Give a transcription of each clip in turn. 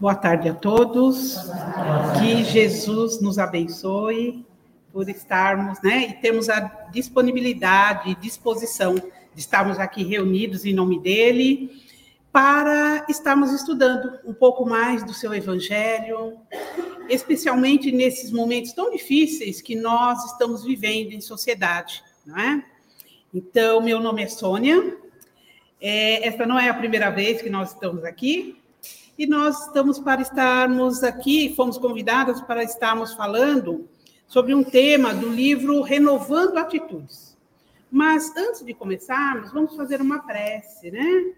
Boa tarde a todos. Que Jesus nos abençoe por estarmos, né, e termos a disponibilidade e disposição de estarmos aqui reunidos em nome dele para estarmos estudando um pouco mais do seu evangelho, especialmente nesses momentos tão difíceis que nós estamos vivendo em sociedade, não é? Então, meu nome é Sônia. É, esta não é a primeira vez que nós estamos aqui, e nós estamos para estarmos aqui, fomos convidadas para estarmos falando sobre um tema do livro Renovando Atitudes. Mas antes de começarmos, vamos fazer uma prece, né?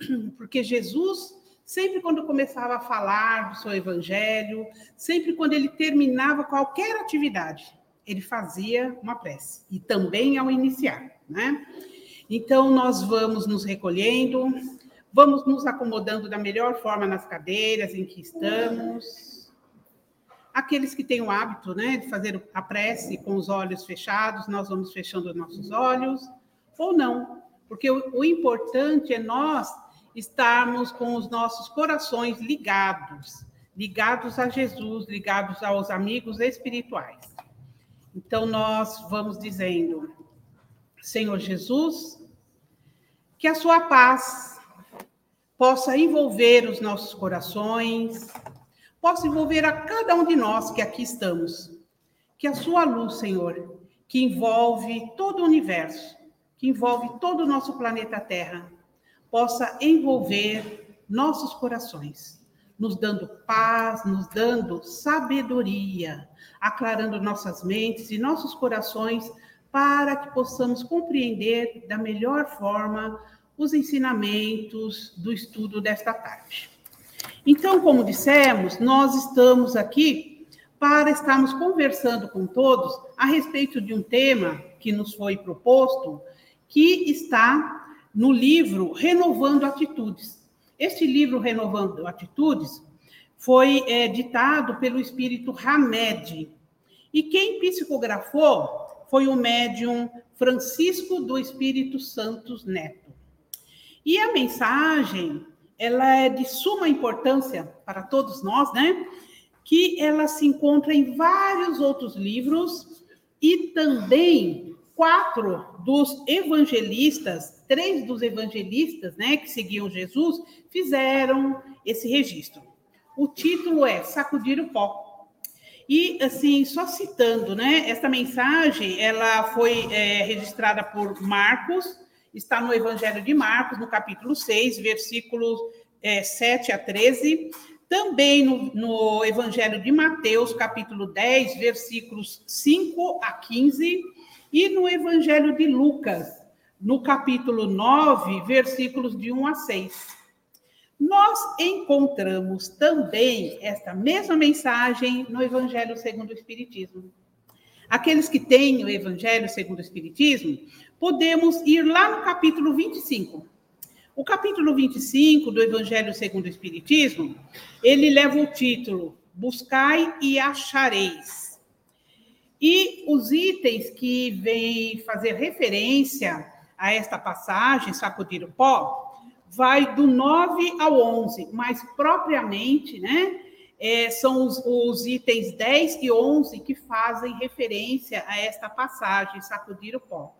Porque Jesus, sempre quando começava a falar do seu evangelho, sempre quando ele terminava qualquer atividade, ele fazia uma prece, e também ao iniciar, né? Então, nós vamos nos recolhendo, Vamos nos acomodando da melhor forma nas cadeiras em que estamos. Aqueles que têm o hábito né, de fazer a prece com os olhos fechados, nós vamos fechando os nossos olhos, ou não, porque o, o importante é nós estarmos com os nossos corações ligados, ligados a Jesus, ligados aos amigos espirituais. Então, nós vamos dizendo, Senhor Jesus, que a sua paz possa envolver os nossos corações, possa envolver a cada um de nós que aqui estamos. Que a sua luz, Senhor, que envolve todo o universo, que envolve todo o nosso planeta Terra, possa envolver nossos corações, nos dando paz, nos dando sabedoria, aclarando nossas mentes e nossos corações para que possamos compreender da melhor forma os ensinamentos do estudo desta tarde. Então, como dissemos, nós estamos aqui para estarmos conversando com todos a respeito de um tema que nos foi proposto, que está no livro Renovando Atitudes. Este livro, Renovando Atitudes, foi é, ditado pelo espírito Hamed. E quem psicografou foi o médium Francisco do Espírito Santos Neto. E a mensagem, ela é de suma importância para todos nós, né? Que ela se encontra em vários outros livros e também quatro dos evangelistas, três dos evangelistas, né, que seguiam Jesus, fizeram esse registro. O título é Sacudir o Pó. E, assim, só citando, né, essa mensagem, ela foi é, registrada por Marcos, está no Evangelho de Marcos, no capítulo 6, versículos é, 7 a 13. Também no, no Evangelho de Mateus, capítulo 10, versículos 5 a 15. E no Evangelho de Lucas, no capítulo 9, versículos de 1 a 6. Nós encontramos também esta mesma mensagem no Evangelho segundo o Espiritismo. Aqueles que têm o Evangelho segundo o Espiritismo podemos ir lá no capítulo 25. O capítulo 25 do Evangelho segundo o Espiritismo, ele leva o título Buscai e achareis. E os itens que vêm fazer referência a esta passagem, sacudir o pó, vai do 9 ao 11, mas propriamente, né, é, são os, os, itens 10 e 11 que fazem referência a esta passagem, sacudir o pó.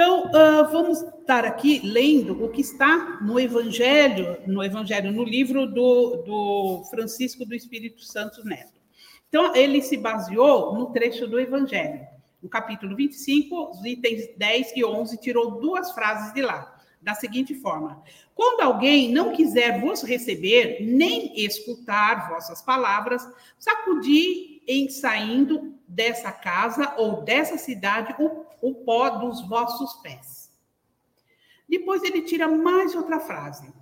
Então, uh, vamos estar aqui lendo o que está no Evangelho, no Evangelho, no livro do, do Francisco do Espírito Santo Neto. Então, ele se baseou no trecho do Evangelho. No capítulo 25, os itens 10 e 11, tirou duas frases de lá, da seguinte forma: Quando alguém não quiser vos receber, nem escutar vossas palavras, sacudi em saindo dessa casa ou dessa cidade o o pó dos vossos pés. Depois ele tira mais outra frase.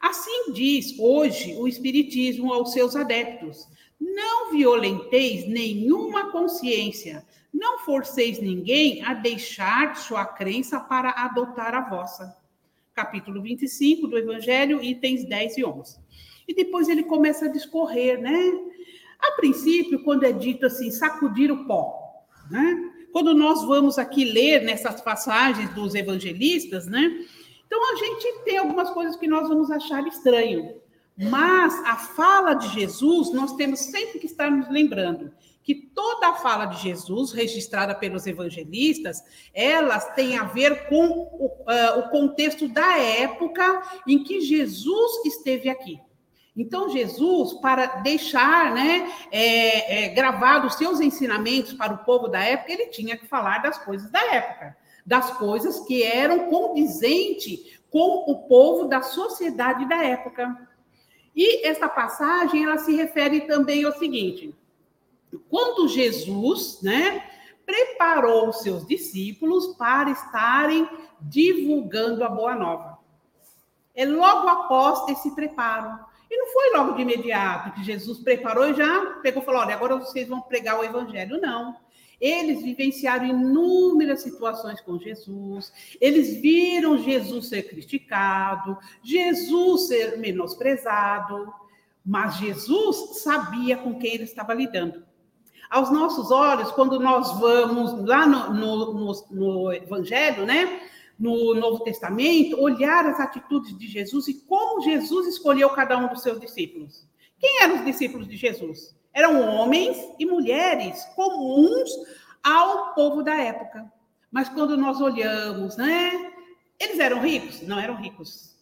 Assim diz hoje o Espiritismo aos seus adeptos: não violenteis nenhuma consciência, não forceis ninguém a deixar sua crença para adotar a vossa. Capítulo 25 do Evangelho, itens 10 e 11. E depois ele começa a discorrer, né? A princípio, quando é dito assim, sacudir o pó, né? Quando nós vamos aqui ler nessas passagens dos evangelistas, né? Então a gente tem algumas coisas que nós vamos achar estranho. Mas a fala de Jesus, nós temos sempre que estar nos lembrando que toda a fala de Jesus, registrada pelos evangelistas, elas têm a ver com o, uh, o contexto da época em que Jesus esteve aqui. Então, Jesus, para deixar né, é, é, seus ensinamentos para o povo da época, ele tinha que falar das coisas da época, das coisas que eram condizentes com o povo da sociedade da época. E esta passagem, ela se refere também ao seguinte, quando Jesus, né, preparou os seus discípulos para estarem divulgando a boa nova. É logo após esse preparo. E não foi logo de imediato que Jesus preparou e já pegou e falou: olha, agora vocês vão pregar o evangelho. Não. Eles vivenciaram inúmeras situações com Jesus, eles viram Jesus ser criticado, Jesus ser menosprezado, mas Jesus sabia com quem ele estava lidando. Aos nossos olhos, quando nós vamos lá no, no, no, no Evangelho, né? No Novo Testamento, olhar as atitudes de Jesus e como Jesus escolheu cada um dos seus discípulos. Quem eram os discípulos de Jesus? Eram homens e mulheres comuns ao povo da época. Mas quando nós olhamos, né? Eles eram ricos? Não eram ricos.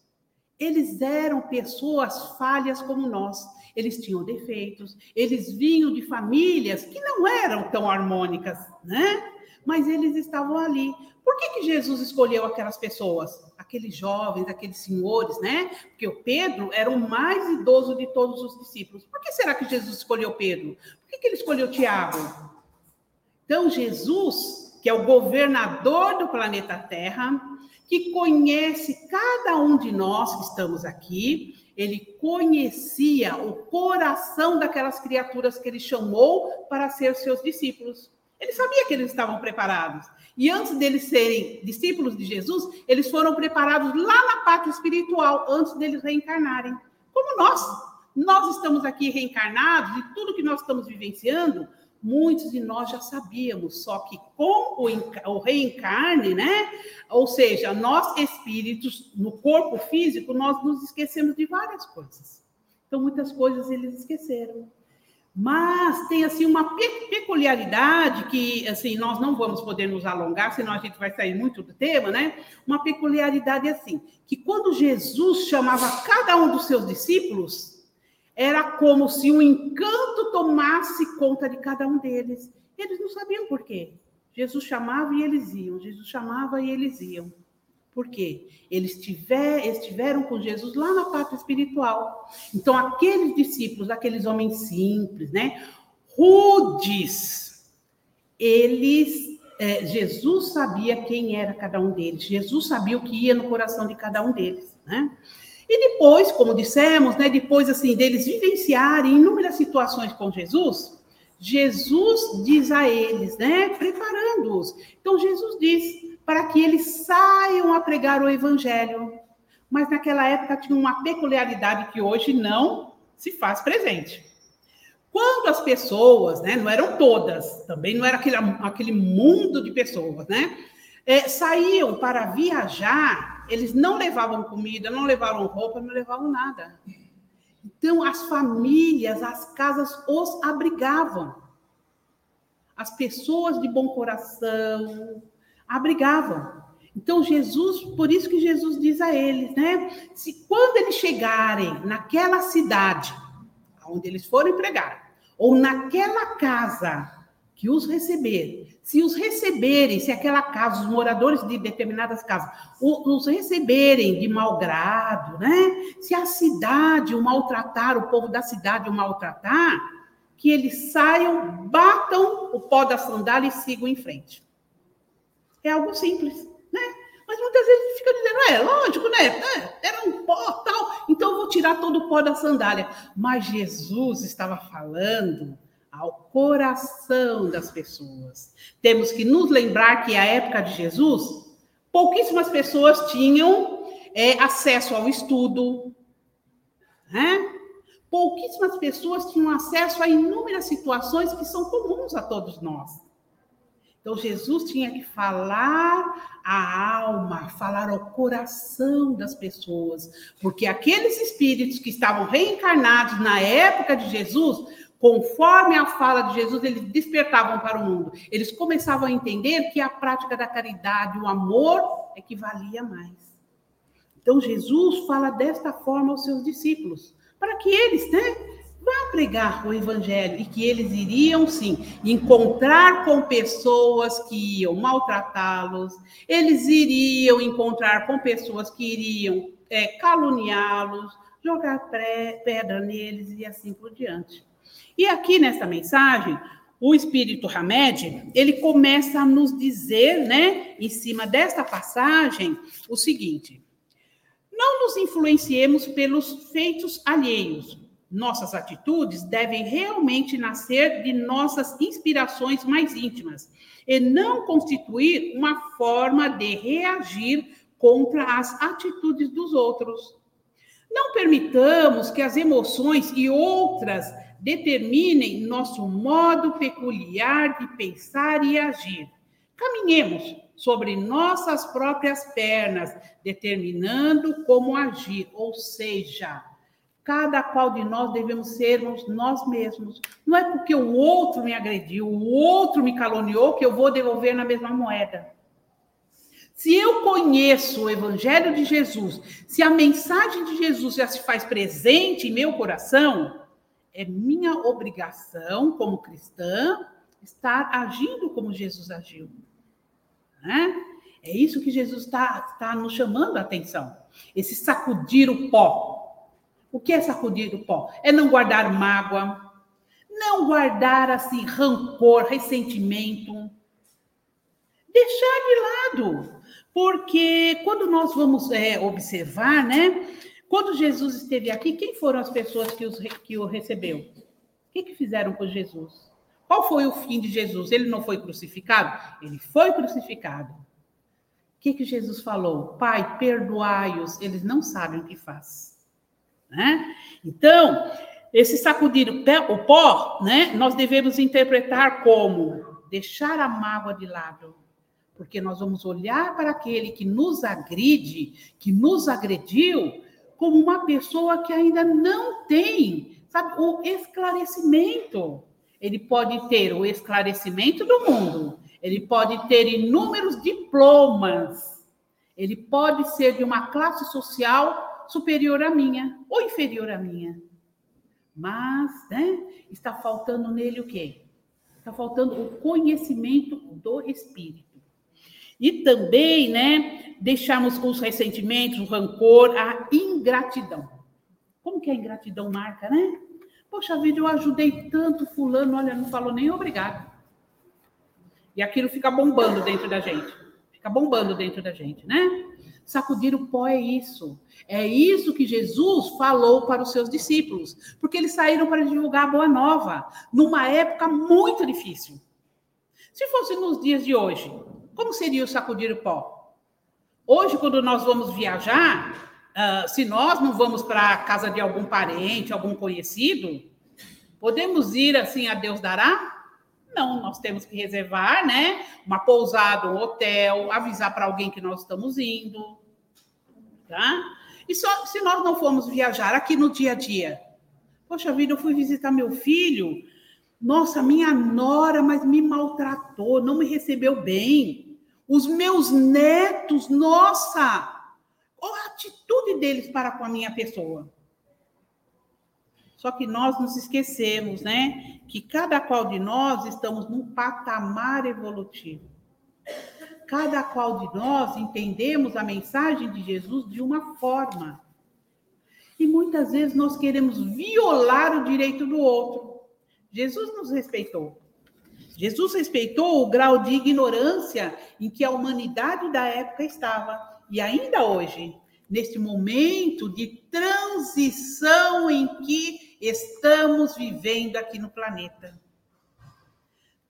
Eles eram pessoas falhas como nós. Eles tinham defeitos, eles vinham de famílias que não eram tão harmônicas, né? Mas eles estavam ali por que, que Jesus escolheu aquelas pessoas? Aqueles jovens, aqueles senhores, né? Porque o Pedro era o mais idoso de todos os discípulos. Por que será que Jesus escolheu Pedro? Por que, que ele escolheu Tiago? Então, Jesus, que é o governador do planeta Terra, que conhece cada um de nós que estamos aqui, ele conhecia o coração daquelas criaturas que ele chamou para ser seus discípulos. Ele sabia que eles estavam preparados. E antes deles serem discípulos de Jesus, eles foram preparados lá na pátria espiritual, antes deles reencarnarem. Como nós. Nós estamos aqui reencarnados e tudo que nós estamos vivenciando, muitos de nós já sabíamos, só que com o, reencarne, né? Ou seja, nós espíritos, no corpo físico, nós nos esquecemos de várias coisas. Então, muitas coisas eles esqueceram. Mas tem assim uma peculiaridade que assim nós não vamos poder nos alongar, senão a gente vai sair muito do tema, né? Uma peculiaridade assim, que quando Jesus chamava cada um dos seus discípulos, era como se um encanto tomasse conta de cada um deles. Eles não sabiam por quê. Jesus chamava e eles iam, Jesus chamava e eles iam. Por quê? Eles tiver, estiveram com Jesus lá na parte espiritual. Então, aqueles discípulos, aqueles homens simples, né? Rudes, eles. É, Jesus sabia quem era cada um deles. Jesus sabia o que ia no coração de cada um deles, né? E depois, como dissemos, né, depois assim deles vivenciarem inúmeras situações com Jesus, Jesus diz a eles, né, preparando-os. Então Jesus diz: para que eles saiam a pregar o evangelho. Mas naquela época tinha uma peculiaridade que hoje não se faz presente. Quando as pessoas, né, não eram todas, também não era aquele, aquele mundo de pessoas, né, é, saíam para viajar, eles não levavam comida, não levavam roupa, não levavam nada. Então, as famílias, as casas os abrigavam. As pessoas de bom coração, abrigavam. Então, Jesus, por isso que Jesus diz a eles, né? Se quando eles chegarem naquela cidade onde eles forem pregar, ou naquela casa que os receber, se os receberem, se aquela casa, os moradores de determinadas casas, os receberem de mau grado, né? Se a cidade o maltratar, o povo da cidade o maltratar, que eles saiam, batam o pó da sandália e sigam em frente. É algo simples, né? Mas muitas vezes fica dizendo, é lógico, né? É, era um pó tal, então eu vou tirar todo o pó da sandália. Mas Jesus estava falando ao coração das pessoas. Temos que nos lembrar que a época de Jesus, pouquíssimas pessoas tinham é, acesso ao estudo, né? Pouquíssimas pessoas tinham acesso a inúmeras situações que são comuns a todos nós. Então, Jesus tinha que falar a alma, falar ao coração das pessoas, porque aqueles espíritos que estavam reencarnados na época de Jesus, conforme a fala de Jesus, eles despertavam para o mundo. Eles começavam a entender que a prática da caridade, o amor, é que valia mais. Então, Jesus fala desta forma aos seus discípulos, para que eles, né, vá pregar o evangelho. E que eles iriam sim encontrar com pessoas que iam maltratá-los, eles iriam encontrar com pessoas que iriam é, caluniá-los, jogar pedra neles e assim por diante. E aqui nessa mensagem, o Espírito Hamed, ele começa a nos dizer, né, em cima desta passagem, o seguinte: não nos influenciemos pelos feitos alheios, nossas atitudes devem realmente nascer de nossas inspirações mais íntimas e não constituir uma forma de reagir contra as atitudes dos outros. Não permitamos que as emoções e outras determinem nosso modo peculiar de pensar e agir. Caminhemos sobre nossas próprias pernas, determinando como agir, ou seja, Cada qual de nós devemos sermos nós mesmos. Não é porque o outro me agrediu, o outro me caluniou, que eu vou devolver na mesma moeda. Se eu conheço o Evangelho de Jesus, se a mensagem de Jesus já se faz presente em meu coração, é minha obrigação, como cristã, estar agindo como Jesus agiu. Né? É isso que Jesus está tá nos chamando a atenção. Esse sacudir o pó. O que é sacudir o pó? É não guardar mágoa, não guardar assim rancor, ressentimento. Deixar de lado. Porque quando nós vamos é, observar, né? Quando Jesus esteve aqui, quem foram as pessoas que, os, que o recebeu? O que, que fizeram com Jesus? Qual foi o fim de Jesus? Ele não foi crucificado? Ele foi crucificado. O que, que Jesus falou? Pai, perdoai-os, eles não sabem o que faz. Né? Então, esse sacudir o pó, né, nós devemos interpretar como deixar a mágoa de lado, porque nós vamos olhar para aquele que nos agride, que nos agrediu, como uma pessoa que ainda não tem, sabe, o esclarecimento. Ele pode ter o esclarecimento do mundo, ele pode ter inúmeros diplomas, ele pode ser de uma classe social superior à minha ou inferior à minha. Mas, né, está faltando nele o quê? Está faltando o conhecimento do espírito. E também, né, deixarmos os ressentimentos, o rancor, a ingratidão. Como que a ingratidão marca, né? Poxa vida, eu ajudei tanto fulano, olha, não falou nem obrigado. E aquilo fica bombando dentro da gente. Fica bombando dentro da gente, né? Sacudir o pó é isso. É isso que Jesus falou para os seus discípulos, porque eles saíram para divulgar a boa nova, numa época muito difícil. Se fosse nos dias de hoje, como seria o sacudir o pó? Hoje, quando nós vamos viajar, uh, se nós não vamos para a casa de algum parente, algum conhecido, podemos ir assim a Deus dará? Não, nós temos que reservar, né? Uma pousada, um hotel, avisar para alguém que nós estamos indo, tá? E só se nós não formos viajar aqui no dia a dia. Poxa vida, eu fui visitar meu filho. Nossa, minha nora, mas me maltratou, não me recebeu bem. Os meus netos, nossa, a atitude deles para com a minha pessoa? Só que nós nos esquecemos, né? Que cada qual de nós estamos num patamar evolutivo. Cada qual de nós entendemos a mensagem de Jesus de uma forma. E muitas vezes nós queremos violar o direito do outro. Jesus nos respeitou. Jesus respeitou o grau de ignorância em que a humanidade da época estava. E ainda hoje, neste momento de transição em que estamos vivendo aqui no planeta.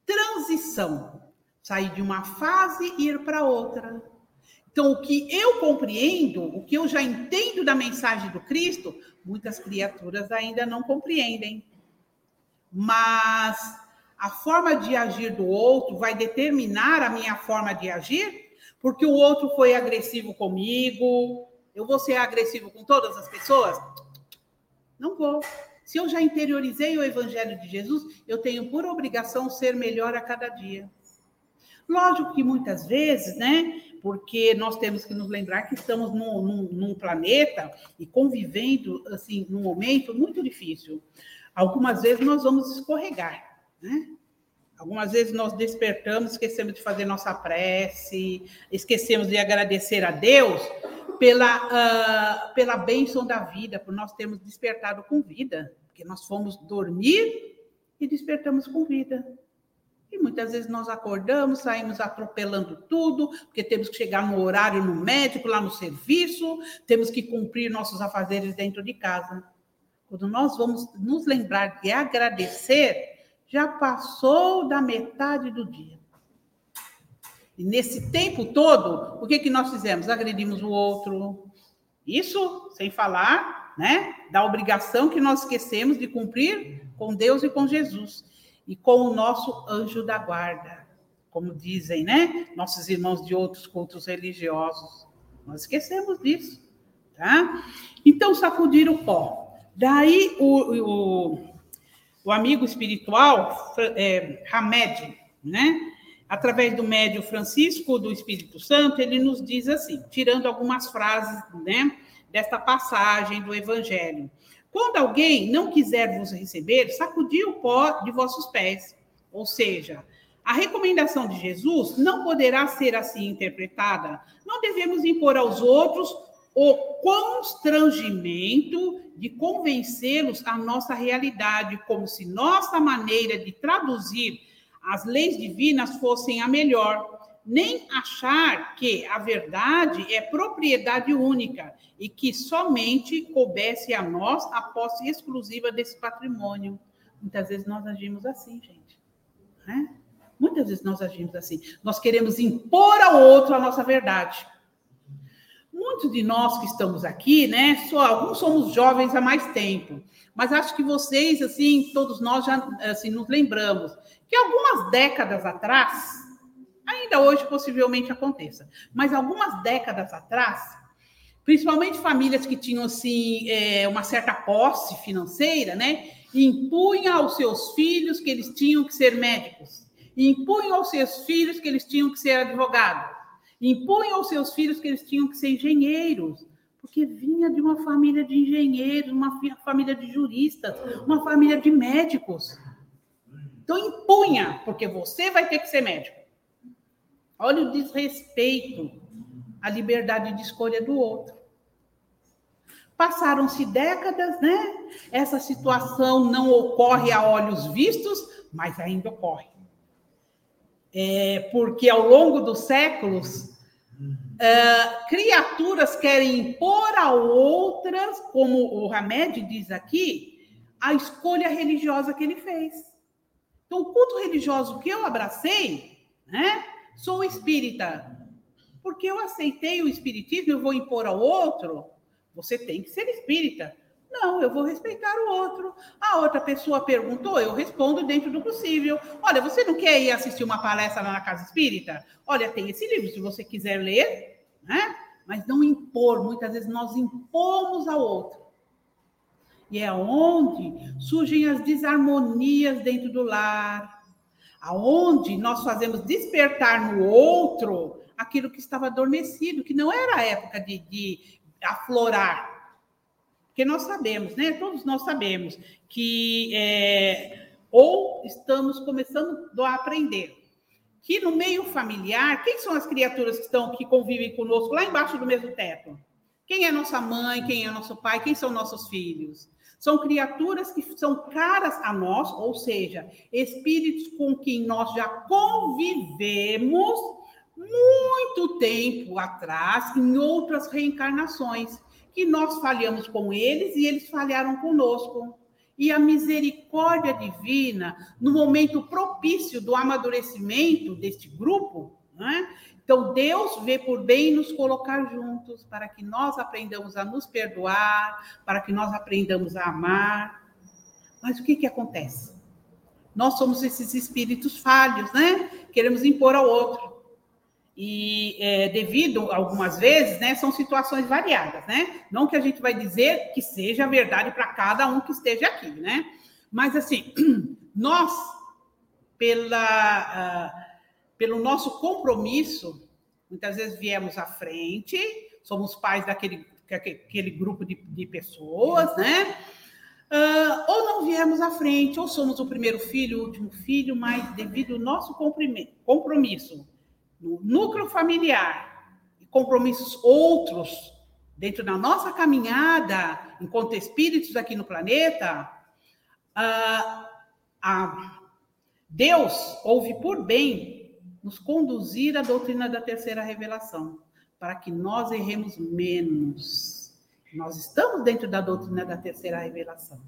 Transição. Sair de uma fase e ir para outra. Então, o que eu compreendo, o que eu já entendo da mensagem do Cristo, muitas criaturas ainda não compreendem. Mas a forma de agir do outro vai determinar a minha forma de agir? Porque o outro foi agressivo comigo, eu vou ser agressivo com todas as pessoas? Não vou. Se eu já interiorizei o evangelho de Jesus, eu tenho por obrigação ser melhor a cada dia. Lógico que muitas vezes, né? Porque nós temos que nos lembrar que estamos num, num, num planeta e convivendo, assim, num momento muito difícil. Algumas vezes nós vamos escorregar, né? Algumas vezes nós despertamos, esquecemos de fazer nossa prece, esquecemos de agradecer a Deus pela, uh, pela bênção da vida, por nós termos despertado com vida, porque nós fomos dormir e despertamos com vida. E muitas vezes nós acordamos, saímos atropelando tudo, porque temos que chegar no horário no médico, lá no serviço, temos que cumprir nossos afazeres dentro de casa. Quando nós vamos nos lembrar de agradecer, já passou da metade do dia. E nesse tempo todo, o que, que nós fizemos? Agredimos o outro. Isso sem falar né, da obrigação que nós esquecemos de cumprir com Deus e com Jesus. E com o nosso anjo da guarda. Como dizem, né? Nossos irmãos de outros cultos religiosos. Nós esquecemos disso. Tá? Então, sacudir o pó. Daí, o, o, o amigo espiritual, é, Hamed, né? Através do médio Francisco do Espírito Santo, ele nos diz assim, tirando algumas frases, né, desta passagem do Evangelho. Quando alguém não quiser vos receber, sacudi o pó de vossos pés. Ou seja, a recomendação de Jesus não poderá ser assim interpretada. Não devemos impor aos outros o constrangimento de convencê-los à nossa realidade, como se nossa maneira de traduzir as leis divinas fossem a melhor, nem achar que a verdade é propriedade única e que somente coubesse a nós a posse exclusiva desse patrimônio. Muitas vezes nós agimos assim, gente. Né? Muitas vezes nós agimos assim. Nós queremos impor ao outro a nossa verdade. Muitos de nós que estamos aqui, né? Só alguns somos jovens há mais tempo, mas acho que vocês, assim, todos nós já assim, nos lembramos que algumas décadas atrás, ainda hoje possivelmente aconteça, mas algumas décadas atrás, principalmente famílias que tinham assim é, uma certa posse financeira, né, impunham aos seus filhos que eles tinham que ser médicos, impunham aos seus filhos que eles tinham que ser advogados, impunham aos seus filhos que eles tinham que ser engenheiros, porque vinha de uma família de engenheiros, uma família de juristas, uma família de médicos. Então, impunha, porque você vai ter que ser médico. Olha o desrespeito à liberdade de escolha do outro. Passaram-se décadas, né? Essa situação não ocorre a olhos vistos, mas ainda ocorre. É porque ao longo dos séculos, uh, criaturas querem impor a outras, como o Hamed diz aqui, a escolha religiosa que ele fez. Então, o culto religioso que eu abracei, né? Sou espírita. Porque eu aceitei o espiritismo, eu vou impor ao outro. Você tem que ser espírita. Não, eu vou respeitar o outro. A outra pessoa perguntou, eu respondo dentro do possível. Olha, você não quer ir assistir uma palestra lá na casa espírita? Olha, tem esse livro, se você quiser ler, né? Mas não impor. Muitas vezes nós impomos ao outro. E é onde surgem as desarmonias dentro do lar, aonde nós fazemos despertar no outro aquilo que estava adormecido, que não era a época de, de aflorar. Porque nós sabemos, né? Todos nós sabemos que é, ou estamos começando a aprender que no meio familiar, quem são as criaturas que estão que convivem conosco lá embaixo do mesmo teto? Quem é nossa mãe? Quem é nosso pai? Quem são nossos filhos? São criaturas que são caras a nós, ou seja, espíritos com quem nós já convivemos muito tempo atrás, em outras reencarnações, que nós falhamos com eles e eles falharam conosco. E a misericórdia divina, no momento propício do amadurecimento deste grupo, né? Então, Deus vê por bem nos colocar juntos para que nós aprendamos a nos perdoar, para que nós aprendamos a amar. Mas o que, que acontece? nós somos esses espíritos falhos, né? Queremos impor ao outro. E é, devido, algumas vezes, né, são situações variadas, né? Não que a gente vai dizer que seja verdade para cada um que esteja aqui, né? Mas, assim, nós, pela, uh, pelo nosso compromisso, muitas vezes viemos à frente, somos pais daquele aquele grupo de, de pessoas, né? Uh, ou não viemos à frente, ou somos o primeiro filho, o último filho, mas devido ao nosso compromisso no núcleo familiar e compromissos outros dentro da nossa caminhada enquanto espíritos aqui no planeta, uh, a Deus ouve por bem nos conduzir à doutrina da terceira revelação, para que nós erremos menos nós estamos dentro da doutrina da terceira revelação.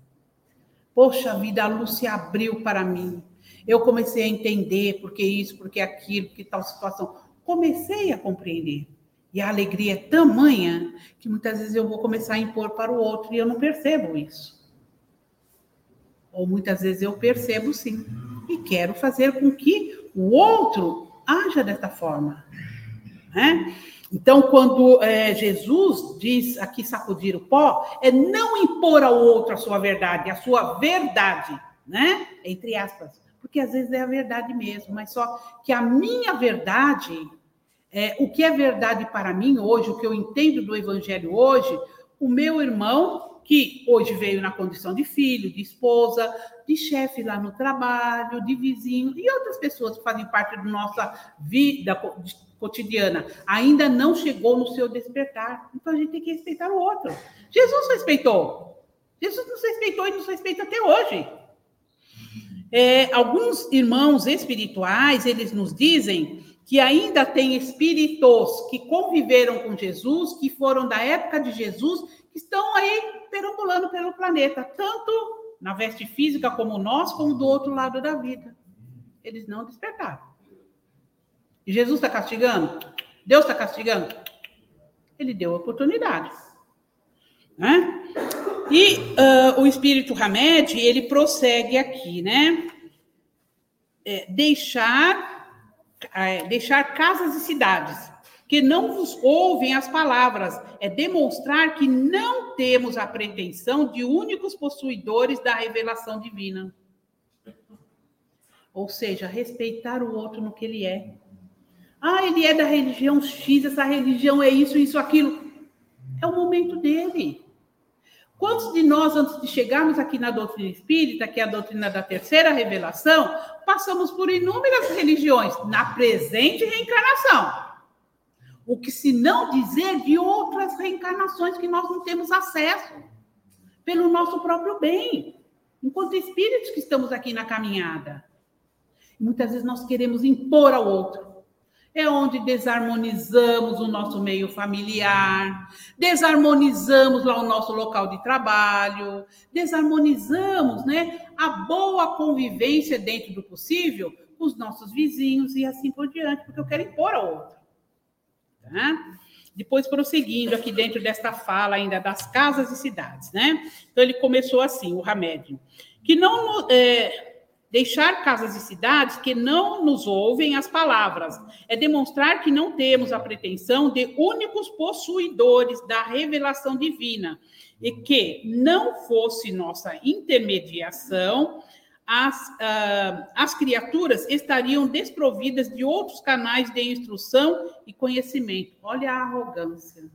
Poxa vida, a luz se abriu para mim. Eu comecei a entender porque isso, porque aquilo, que tal situação. Comecei a compreender. E a alegria é tamanha que muitas vezes eu vou começar a impor para o outro e eu não percebo isso. Ou muitas vezes eu percebo sim. E quero fazer com que o outro haja dessa forma. Né? Então, quando é, Jesus diz aqui sacudir o pó, é não impor ao outro a sua verdade, a sua verdade, né? Entre aspas. Porque às vezes é a verdade mesmo, mas só que a minha verdade, é, o que é verdade para mim hoje, o que eu entendo do evangelho hoje, o meu irmão, que hoje veio na condição de filho, de esposa, de chefe lá no trabalho, de vizinho, e outras pessoas que fazem parte da nossa vida cotidiana ainda não chegou no seu despertar. Então a gente tem que respeitar o outro. Jesus respeitou. Jesus nos respeitou e nos respeita até hoje. É, alguns irmãos espirituais, eles nos dizem que ainda tem espíritos que conviveram com Jesus, que foram da época de Jesus, que estão aí perambulando pelo planeta, tanto na veste física como nós, como do outro lado da vida. Eles não despertaram. E Jesus está castigando? Deus está castigando? Ele deu oportunidade. Né? E uh, o espírito Hamed, ele prossegue aqui, né? É, deixar, é, deixar casas e cidades que não vos ouvem as palavras, é demonstrar que não temos a pretensão de únicos possuidores da revelação divina. Ou seja, respeitar o outro no que ele é. Ah, ele é da religião X, essa religião é isso, isso, aquilo. É o momento dele. Quantos de nós, antes de chegarmos aqui na doutrina espírita, que é a doutrina da terceira revelação, passamos por inúmeras religiões na presente reencarnação? O que se não dizer de outras reencarnações que nós não temos acesso, pelo nosso próprio bem, enquanto espíritos que estamos aqui na caminhada. Muitas vezes nós queremos impor ao outro é onde desarmonizamos o nosso meio familiar, desarmonizamos lá o nosso local de trabalho, desarmonizamos né, a boa convivência dentro do possível com os nossos vizinhos e assim por diante, porque eu quero impor ao outro. Tá? Depois, prosseguindo aqui dentro desta fala ainda das casas e cidades, né? Então, ele começou assim, o Hamed, que não... É, Deixar casas e cidades que não nos ouvem as palavras é demonstrar que não temos a pretensão de únicos possuidores da revelação divina e que não fosse nossa intermediação, as, uh, as criaturas estariam desprovidas de outros canais de instrução e conhecimento. Olha a arrogância.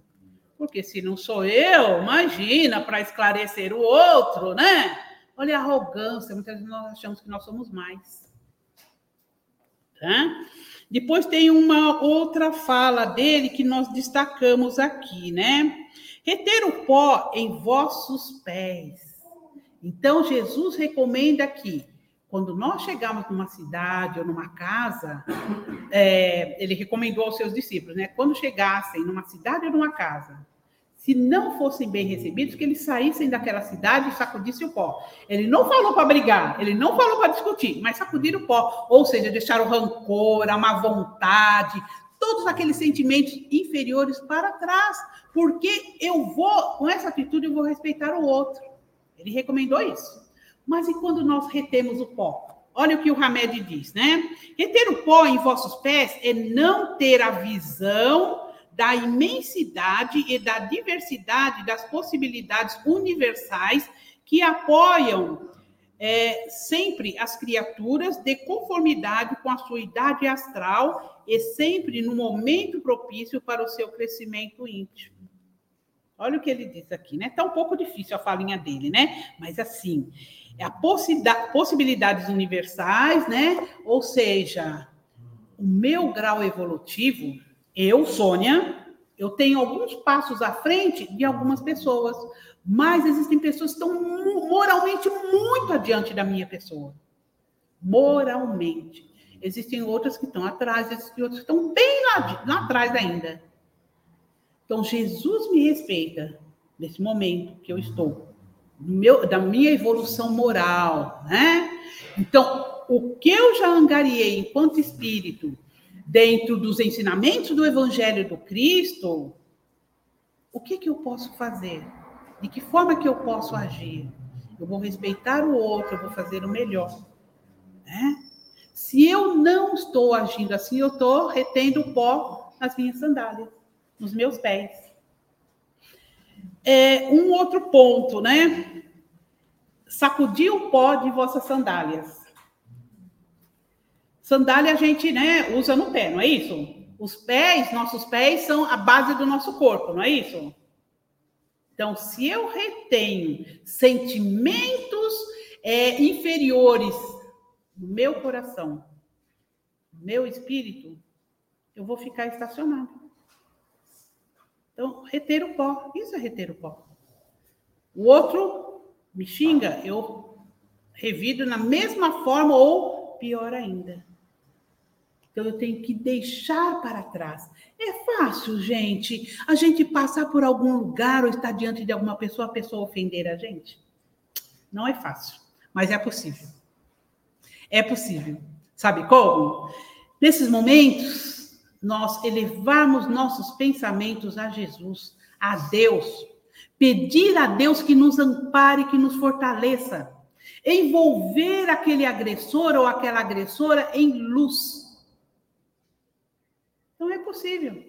Porque se não sou eu, imagina para esclarecer o outro, né? Olha a arrogância, muitas vezes nós achamos que nós somos mais. Tá? Depois tem uma outra fala dele que nós destacamos aqui, né? Reter o pó em vossos pés. Então, Jesus recomenda aqui, quando nós chegamos numa cidade ou numa casa, é, ele recomendou aos seus discípulos, né? Quando chegassem numa cidade ou numa casa, se não fossem bem recebidos, que eles saíssem daquela cidade e sacudissem o pó. Ele não falou para brigar, ele não falou para discutir, mas sacudir o pó, ou seja, deixar o rancor, a má vontade, todos aqueles sentimentos inferiores para trás, porque eu vou, com essa atitude, eu vou respeitar o outro. Ele recomendou isso. Mas e quando nós retemos o pó? Olha o que o Hamed diz, né? Reter o pó em vossos pés é não ter a visão da imensidade e da diversidade das possibilidades universais que apoiam é, sempre as criaturas de conformidade com a sua idade astral e sempre no momento propício para o seu crescimento íntimo. Olha o que ele diz aqui, né? Tá um pouco difícil a falinha dele, né? Mas assim, é a possibilidades universais, né? Ou seja, o meu grau evolutivo, eu, Sônia, eu tenho alguns passos à frente de algumas pessoas, mas existem pessoas que estão moralmente muito adiante da minha pessoa. Moralmente. Existem outras que estão atrás, existem outras que estão bem lá, lá atrás ainda. Então, Jesus me respeita nesse momento que eu estou, meu, da minha evolução moral, né? Então, o que eu já angariei enquanto espírito dentro dos ensinamentos do Evangelho do Cristo, o que, que eu posso fazer? De que forma que eu posso agir? Eu vou respeitar o outro, eu vou fazer o melhor. Né? Se eu não estou agindo assim, eu estou retendo o pó nas minhas sandálias, nos meus pés. É, um outro ponto, né? Sacudir o pó de vossas sandálias. Sandália a gente, né, usa no pé, não é isso? Os pés, nossos pés são a base do nosso corpo, não é isso? Então, se eu retenho sentimentos é, inferiores no meu coração, no meu espírito, eu vou ficar estacionado. Então, reter o pó, isso é reter o pó. O outro me xinga, eu revido na mesma forma ou pior ainda. Então eu tenho que deixar para trás. É fácil, gente, a gente passar por algum lugar ou estar diante de alguma pessoa, a pessoa ofender a gente? Não é fácil, mas é possível. É possível. Sabe como? Nesses momentos, nós elevamos nossos pensamentos a Jesus, a Deus, pedir a Deus que nos ampare, que nos fortaleça, envolver aquele agressor ou aquela agressora em luz possível.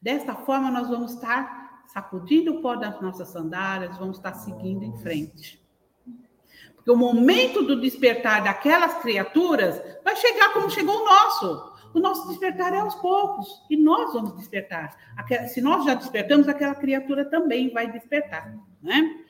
Desta forma, nós vamos estar sacudindo o pó das nossas sandálias, vamos estar seguindo em frente. Porque o momento do despertar daquelas criaturas vai chegar como chegou o nosso. O nosso despertar é aos poucos, e nós vamos despertar. Se nós já despertamos, aquela criatura também vai despertar, né?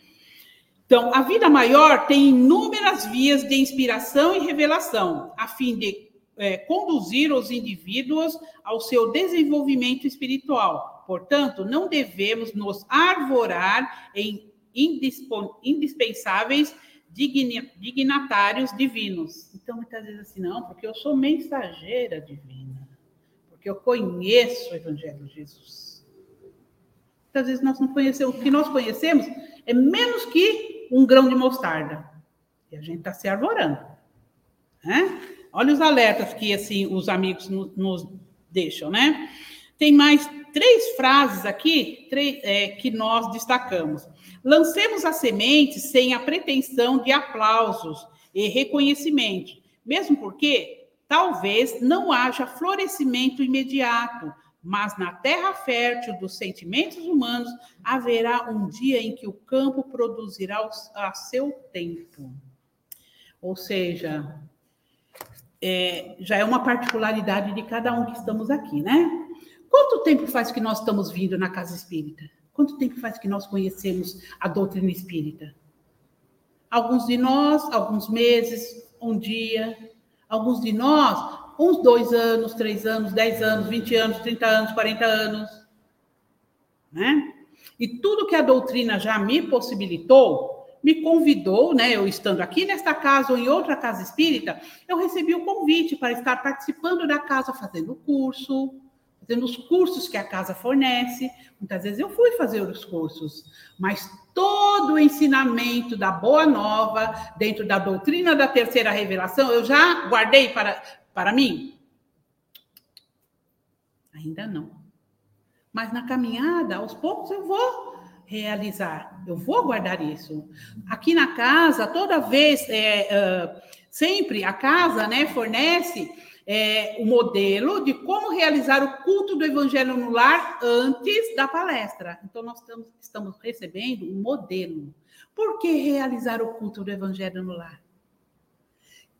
Então, a vida maior tem inúmeras vias de inspiração e revelação, a fim de é, conduzir os indivíduos ao seu desenvolvimento espiritual. Portanto, não devemos nos arvorar em indispensáveis dignatários divinos. Então, muitas vezes assim, não, porque eu sou mensageira divina, porque eu conheço o Evangelho de Jesus. Muitas vezes nós não conhecemos, o que nós conhecemos é menos que um grão de mostarda. E a gente está se arvorando. Né? Olha os alertas que assim os amigos nos, deixam, né? Tem mais três frases aqui três, é, que nós destacamos. Lancemos as sementes sem a pretensão de aplausos e reconhecimento, mesmo porque talvez não haja florescimento imediato, mas na terra fértil dos sentimentos humanos haverá um dia em que o campo produzirá a seu tempo. Ou seja, é, já é uma particularidade de cada um que estamos aqui, né? Quanto tempo faz que nós estamos vindo na casa espírita? Quanto tempo faz que nós conhecemos a doutrina espírita? Alguns de nós, alguns meses, um dia. Alguns de nós, uns dois anos, três anos, dez anos, vinte anos, trinta anos, quarenta anos. Né? E tudo que a doutrina já me possibilitou, me convidou, né, eu estando aqui nesta casa ou em outra casa espírita, eu recebi o convite para estar participando da casa, fazendo curso, fazendo os cursos que a casa fornece. Muitas vezes eu fui fazer os cursos, mas todo o ensinamento da Boa Nova, dentro da doutrina da terceira revelação, eu já guardei para, para mim? Ainda não. Mas na caminhada, aos poucos, eu vou realizar. Eu vou guardar isso. Aqui na casa, toda vez, é, uh, sempre a casa, né, fornece é, o modelo de como realizar o culto do evangelho no lar antes da palestra. Então, nós estamos, estamos recebendo um modelo. Por que realizar o culto do evangelho no lar?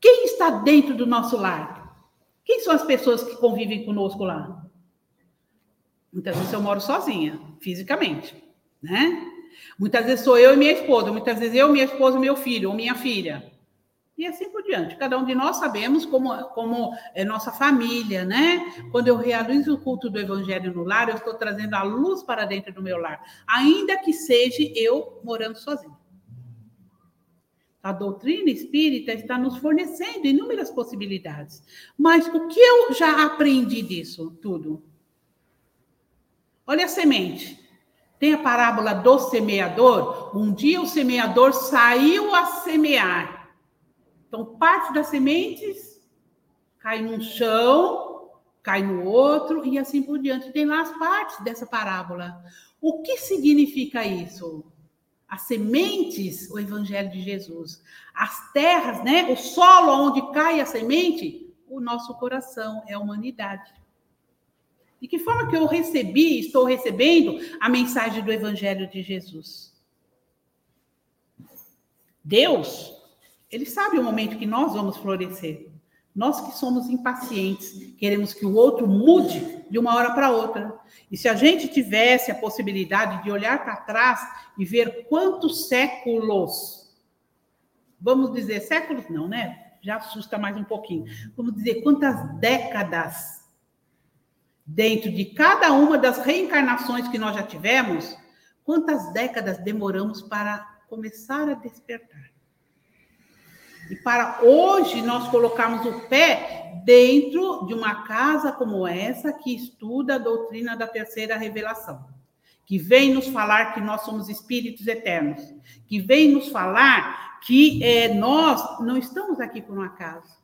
Quem está dentro do nosso lar? Quem são as pessoas que convivem conosco lá? Muitas vezes eu moro sozinha, fisicamente, né? Muitas vezes sou eu e minha esposa, muitas vezes eu, minha esposa, meu filho ou minha filha e assim por diante. Cada um de nós sabemos como, como é nossa família, né? Quando eu realizo o culto do evangelho no lar, eu estou trazendo a luz para dentro do meu lar, ainda que seja eu morando sozinho. A doutrina espírita está nos fornecendo inúmeras possibilidades. Mas o que eu já aprendi disso tudo? Olha a semente. Tem a parábola do semeador. Um dia o semeador saiu a semear. Então, parte das sementes cai num chão, cai no outro e assim por diante. Tem lá as partes dessa parábola. O que significa isso? As sementes, o evangelho de Jesus. As terras, né? O solo onde cai a semente, o nosso coração, é a humanidade. De que forma que eu recebi, estou recebendo a mensagem do evangelho de Jesus? Deus ele sabe o momento que nós vamos florescer. Nós que somos impacientes, queremos que o outro mude de uma hora para outra. E se a gente tivesse a possibilidade de olhar para trás e ver quantos séculos, vamos dizer séculos não, né? Já assusta mais um pouquinho. Vamos dizer quantas décadas dentro de cada uma das reencarnações que nós já tivemos, quantas décadas demoramos para começar a despertar. E para hoje nós colocarmos o pé dentro de uma casa como essa que estuda a doutrina da terceira revelação, que vem nos falar que nós somos espíritos eternos, que vem nos falar que é, nós não estamos aqui por um acaso,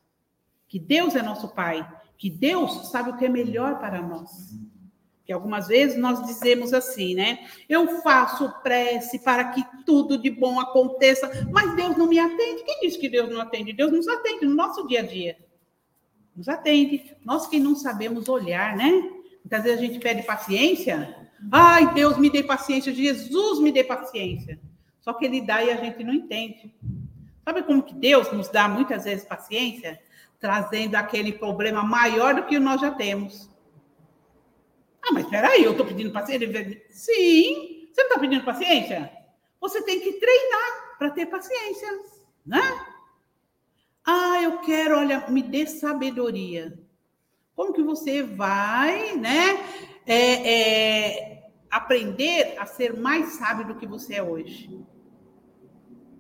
que Deus é nosso Pai, que Deus sabe o que é melhor para nós. Que algumas vezes nós dizemos assim, né? Eu faço prece para que tudo de bom aconteça, mas Deus não me atende. Quem diz que Deus não atende? Deus nos atende no nosso dia a dia. Nos atende. Nós que não sabemos olhar, né? Muitas vezes a gente pede paciência. Ai, Deus me dê paciência, Jesus me dê paciência. Só que ele dá e a gente não entende. Sabe como que Deus nos dá muitas vezes paciência? Trazendo aquele problema maior do que nós já temos. Ah, mas peraí, eu estou pedindo paciência? Sim, você não está pedindo paciência? Você tem que treinar para ter paciência, né? Ah, eu quero, olha, me dê sabedoria. Como que você vai, né, é, é, aprender a ser mais sábio do que você é hoje?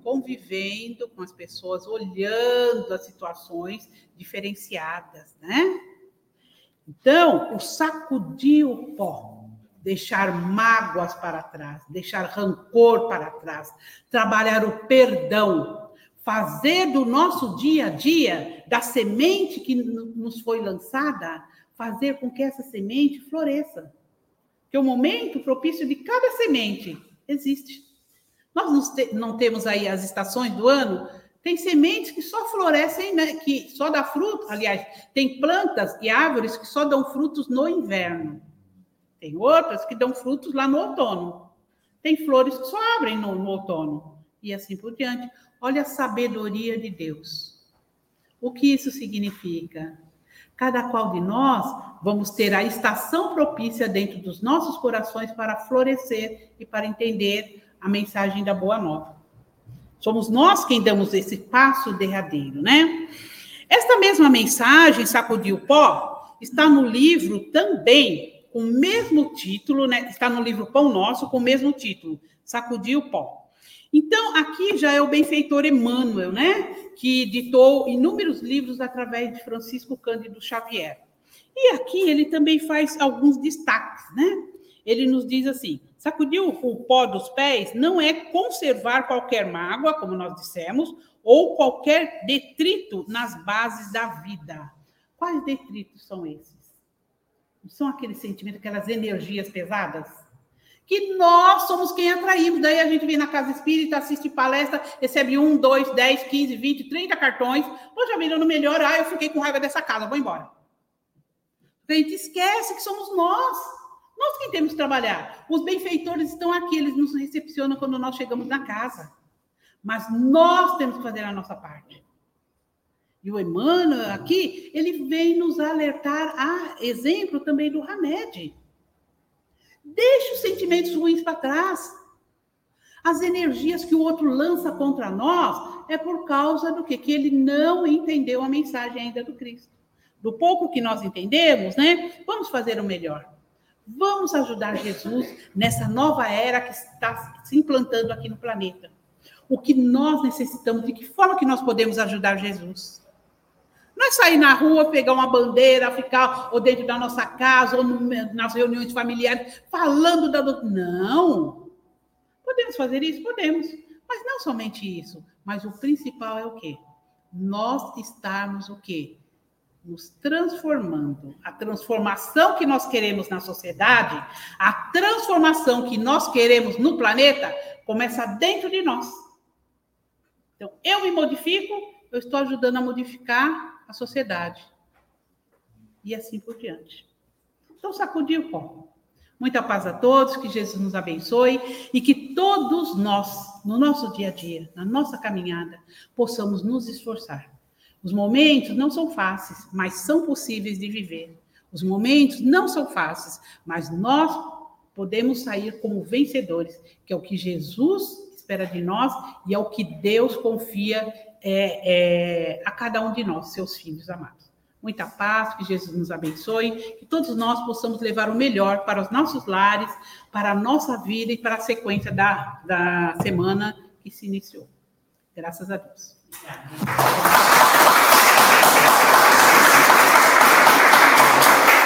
Convivendo com as pessoas, olhando as situações diferenciadas, né? Então, o sacudir o pó, deixar mágoas para trás, deixar rancor para trás, trabalhar o perdão, fazer do nosso dia a dia, da semente que nos foi lançada, fazer com que essa semente floresça. Que o momento propício de cada semente existe. Nós não temos aí as estações do ano tem sementes que só florescem, né, que só dá fruto. Aliás, tem plantas e árvores que só dão frutos no inverno. Tem outras que dão frutos lá no outono. Tem flores que só abrem no, no outono. E assim por diante. Olha a sabedoria de Deus. O que isso significa? Cada qual de nós vamos ter a estação propícia dentro dos nossos corações para florescer e para entender a mensagem da Boa Nova. Somos nós quem damos esse passo derradeiro, né? Esta mesma mensagem, Sacudir o Pó, está no livro também, com o mesmo título, né? Está no livro Pão Nosso, com o mesmo título, Sacudir o Pó. Então, aqui já é o benfeitor Emmanuel, né? Que ditou inúmeros livros através de Francisco Cândido Xavier. E aqui ele também faz alguns destaques, né? Ele nos diz assim: Sacudir o pó dos pés não é conservar qualquer mágoa, como nós dissemos, ou qualquer detrito nas bases da vida. Quais detritos são esses? São aqueles sentimentos, aquelas energias pesadas que nós somos quem atraímos. Daí a gente vem na casa espírita, assiste palestra, recebe um, dois, dez, quinze, vinte, trinta cartões. Poxa vida, no melhor, ah, eu fiquei com raiva dessa casa, vou embora. A gente esquece que somos nós. Nós quem temos que trabalhar. Os benfeitores estão aqui, eles nos recepcionam quando nós chegamos na casa. Mas nós temos que fazer a nossa parte. E o Emmanuel aqui, ele vem nos alertar a exemplo também do Hamed. Deixe os sentimentos ruins para trás. As energias que o outro lança contra nós é por causa do que? Que ele não entendeu a mensagem ainda do Cristo. Do pouco que nós entendemos, né? Vamos fazer o melhor. Vamos ajudar Jesus nessa nova era que está se implantando aqui no planeta. O que nós necessitamos, de que forma que nós podemos ajudar Jesus? Não é sair na rua, pegar uma bandeira, ficar ou dentro da nossa casa, ou nas reuniões familiares, falando da Não. Podemos fazer isso? Podemos. Mas não somente isso. Mas o principal é o quê? Nós estarmos o quê? Nos transformando. A transformação que nós queremos na sociedade, a transformação que nós queremos no planeta, começa dentro de nós. Então, eu me modifico, eu estou ajudando a modificar a sociedade. E assim por diante. Então, sacudir o pó. Muita paz a todos, que Jesus nos abençoe e que todos nós, no nosso dia a dia, na nossa caminhada, possamos nos esforçar. Os momentos não são fáceis, mas são possíveis de viver. Os momentos não são fáceis, mas nós podemos sair como vencedores, que é o que Jesus espera de nós e é o que Deus confia é, é, a cada um de nós, seus filhos amados. Muita paz, que Jesus nos abençoe, que todos nós possamos levar o melhor para os nossos lares, para a nossa vida e para a sequência da, da semana que se iniciou. Graças a Deus. ハハハハ!